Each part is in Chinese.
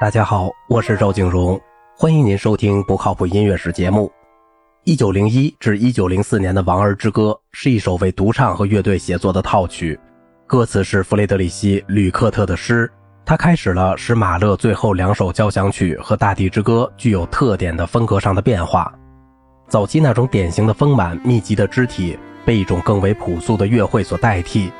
大家好，我是赵景荣，欢迎您收听不靠谱音乐史节目。一九零一至一九零四年的《王儿之歌》是一首为独唱和乐队写作的套曲，歌词是弗雷德里希·吕克特的诗。它开始了使马勒最后两首交响曲和《大地之歌》具有特点的风格上的变化。早期那种典型的丰满密集的肢体被一种更为朴素的乐会所代替，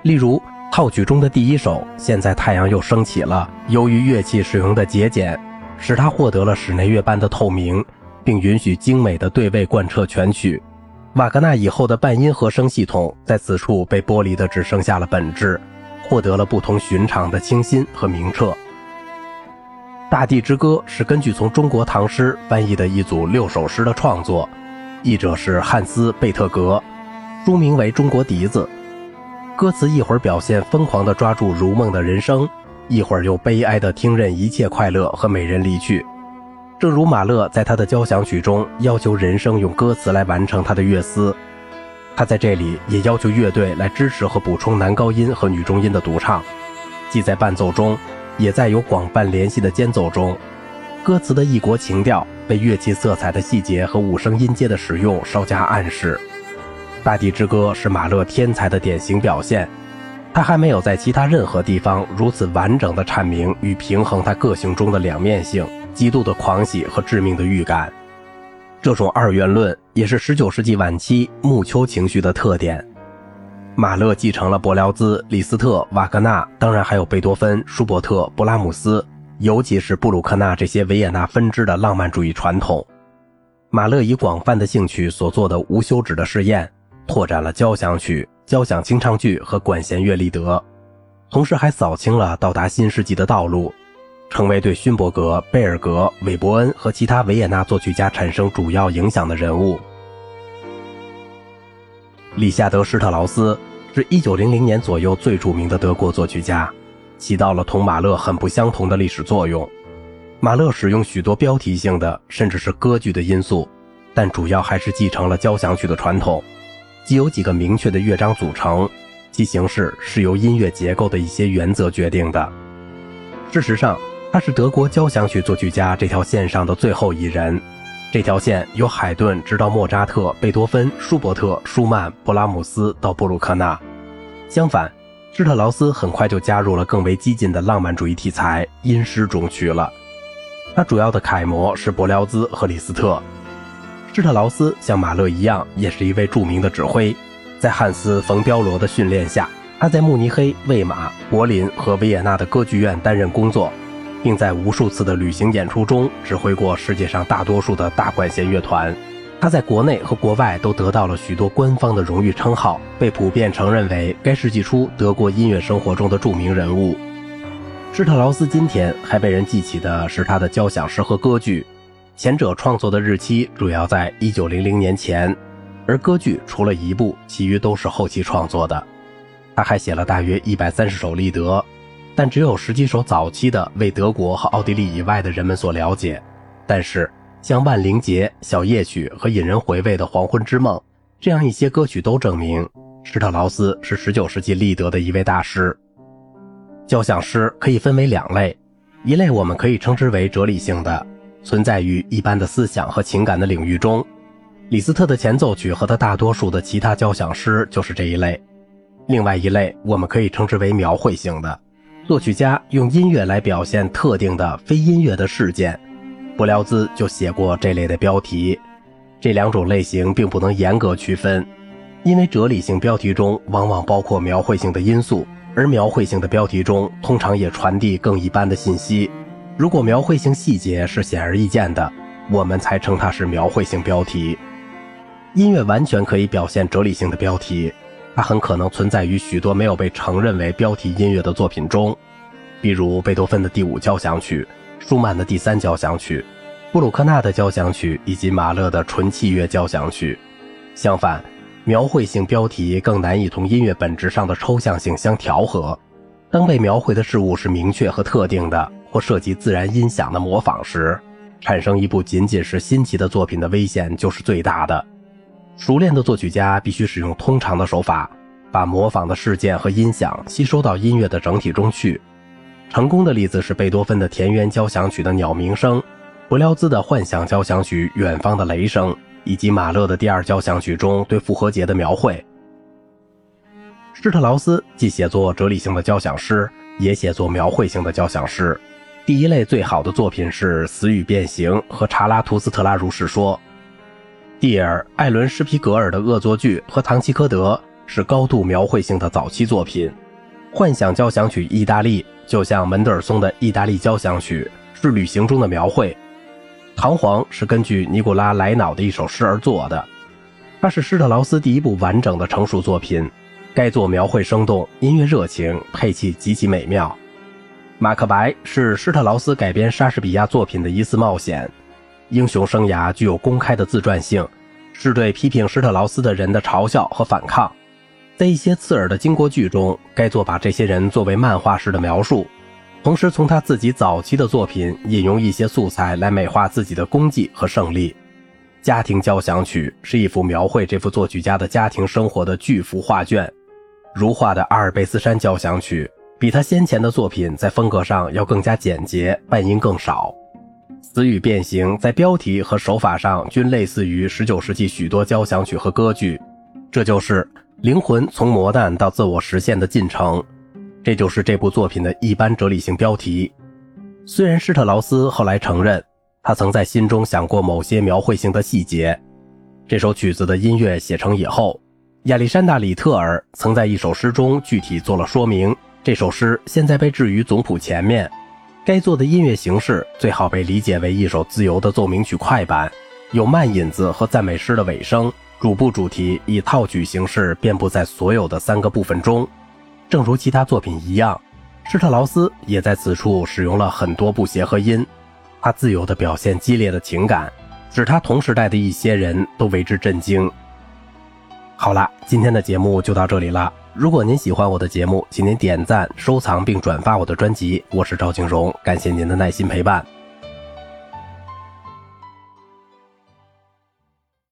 例如。套曲中的第一首，现在太阳又升起了。由于乐器使用的节俭，使它获得了室内乐般的透明，并允许精美的对位贯彻全曲。瓦格纳以后的半音和声系统在此处被剥离的只剩下了本质，获得了不同寻常的清新和明澈。《大地之歌》是根据从中国唐诗翻译的一组六首诗的创作，译者是汉斯·贝特格，书名为《中国笛子》。歌词一会儿表现疯狂地抓住如梦的人生，一会儿又悲哀地听任一切快乐和美人离去。正如马勒在他的交响曲中要求人声用歌词来完成他的乐思，他在这里也要求乐队来支持和补充男高音和女中音的独唱，既在伴奏中，也在有广泛联系的间奏中。歌词的异国情调被乐器色彩的细节和五声音阶的使用稍加暗示。《大地之歌》是马勒天才的典型表现，他还没有在其他任何地方如此完整的阐明与平衡他个性中的两面性、极度的狂喜和致命的预感。这种二元论也是19世纪晚期暮秋情绪的特点。马勒继承了柏辽兹、李斯特、瓦格纳，当然还有贝多芬、舒伯特、布拉姆斯，尤其是布鲁克纳这些维也纳分支的浪漫主义传统。马勒以广泛的兴趣所做的无休止的试验。拓展了交响曲、交响清唱剧和管弦乐立德，同时还扫清了到达新世纪的道路，成为对勋伯格、贝尔格、韦伯恩和其他维也纳作曲家产生主要影响的人物。里夏德·施特劳斯是一九零零年左右最著名的德国作曲家，起到了同马勒很不相同的历史作用。马勒使用许多标题性的甚至是歌剧的因素，但主要还是继承了交响曲的传统。既有几个明确的乐章组成，其形式是由音乐结构的一些原则决定的。事实上，他是德国交响曲作曲家这条线上的最后一人。这条线由海顿直到莫扎特、贝多芬、舒伯特、舒曼、布拉姆斯到布鲁克纳。相反，施特劳斯很快就加入了更为激进的浪漫主义题材音诗中去了。他主要的楷模是柏辽兹和李斯特。施特劳斯像马勒一样，也是一位著名的指挥。在汉斯·冯·彪罗的训练下，他在慕尼黑、魏玛、柏林和维也纳的歌剧院担任工作，并在无数次的旅行演出中指挥过世界上大多数的大管弦乐团。他在国内和国外都得到了许多官方的荣誉称号，被普遍承认为该世纪初德国音乐生活中的著名人物。施特劳斯今天还被人记起的是他的交响诗和歌剧。前者创作的日期主要在一九零零年前，而歌剧除了一部，其余都是后期创作的。他还写了大约一百三十首立德，但只有十几首早期的为德国和奥地利以外的人们所了解。但是像《万灵节》《小夜曲》和引人回味的《黄昏之梦》这样一些歌曲都证明，施特劳斯是十九世纪立德的一位大师。交响诗可以分为两类，一类我们可以称之为哲理性的。存在于一般的思想和情感的领域中，李斯特的前奏曲和他大多数的其他交响诗就是这一类。另外一类我们可以称之为描绘性的，作曲家用音乐来表现特定的非音乐的事件。柏辽兹就写过这类的标题。这两种类型并不能严格区分，因为哲理性标题中往往包括描绘性的因素，而描绘性的标题中通常也传递更一般的信息。如果描绘性细节是显而易见的，我们才称它是描绘性标题。音乐完全可以表现哲理性的标题，它很可能存在于许多没有被承认为标题音乐的作品中，比如贝多芬的第五交响曲、舒曼的第三交响曲、布鲁克纳的交响曲以及马勒的纯器乐交响曲。相反，描绘性标题更难以同音乐本质上的抽象性相调和。当被描绘的事物是明确和特定的。或涉及自然音响的模仿时，产生一部仅仅是新奇的作品的危险就是最大的。熟练的作曲家必须使用通常的手法，把模仿的事件和音响吸收到音乐的整体中去。成功的例子是贝多芬的田园交响曲的鸟鸣声，柏辽兹的幻想交响曲远方的雷声，以及马勒的第二交响曲中对复活节的描绘。施特劳斯既写作哲理性的交响诗，也写作描绘性的交响诗。第一类最好的作品是《死与变形》和《查拉图斯特拉如是说》。蒂尔、艾伦·施皮格尔的《恶作剧》和《唐吉诃德》是高度描绘性的早期作品。幻想交响曲《意大利》就像门德尔松的《意大利交响曲》，是旅行中的描绘。《唐璜》是根据尼古拉·莱瑙的一首诗而作的，它是施特劳斯第一部完整的成熟作品。该作描绘生动，音乐热情，配器极其美妙。《马克白》是施特劳斯改编莎士比亚作品的一次冒险，英雄生涯具有公开的自传性，是对批评施特劳斯的人的嘲笑和反抗。在一些刺耳的经过剧中，该作把这些人作为漫画式的描述，同时从他自己早期的作品引用一些素材来美化自己的功绩和胜利。《家庭交响曲》是一幅描绘这幅作曲家的家庭生活的巨幅画卷，如画的阿尔卑斯山交响曲。比他先前的作品在风格上要更加简洁，半音更少。词语变形在标题和手法上均类似于19世纪许多交响曲和歌剧，这就是灵魂从磨难到自我实现的进程。这就是这部作品的一般哲理性标题。虽然施特劳斯后来承认，他曾在心中想过某些描绘性的细节。这首曲子的音乐写成以后，亚历山大·里特尔曾在一首诗中具体做了说明。这首诗现在被置于总谱前面。该作的音乐形式最好被理解为一首自由的奏鸣曲快板，有慢引子和赞美诗的尾声。主部主题以套曲形式遍布在所有的三个部分中。正如其他作品一样，施特劳斯也在此处使用了很多不协和音。他自由地表现激烈的情感，使他同时代的一些人都为之震惊。好了，今天的节目就到这里了。如果您喜欢我的节目，请您点赞、收藏并转发我的专辑。我是赵景荣，感谢您的耐心陪伴。